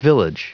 Village.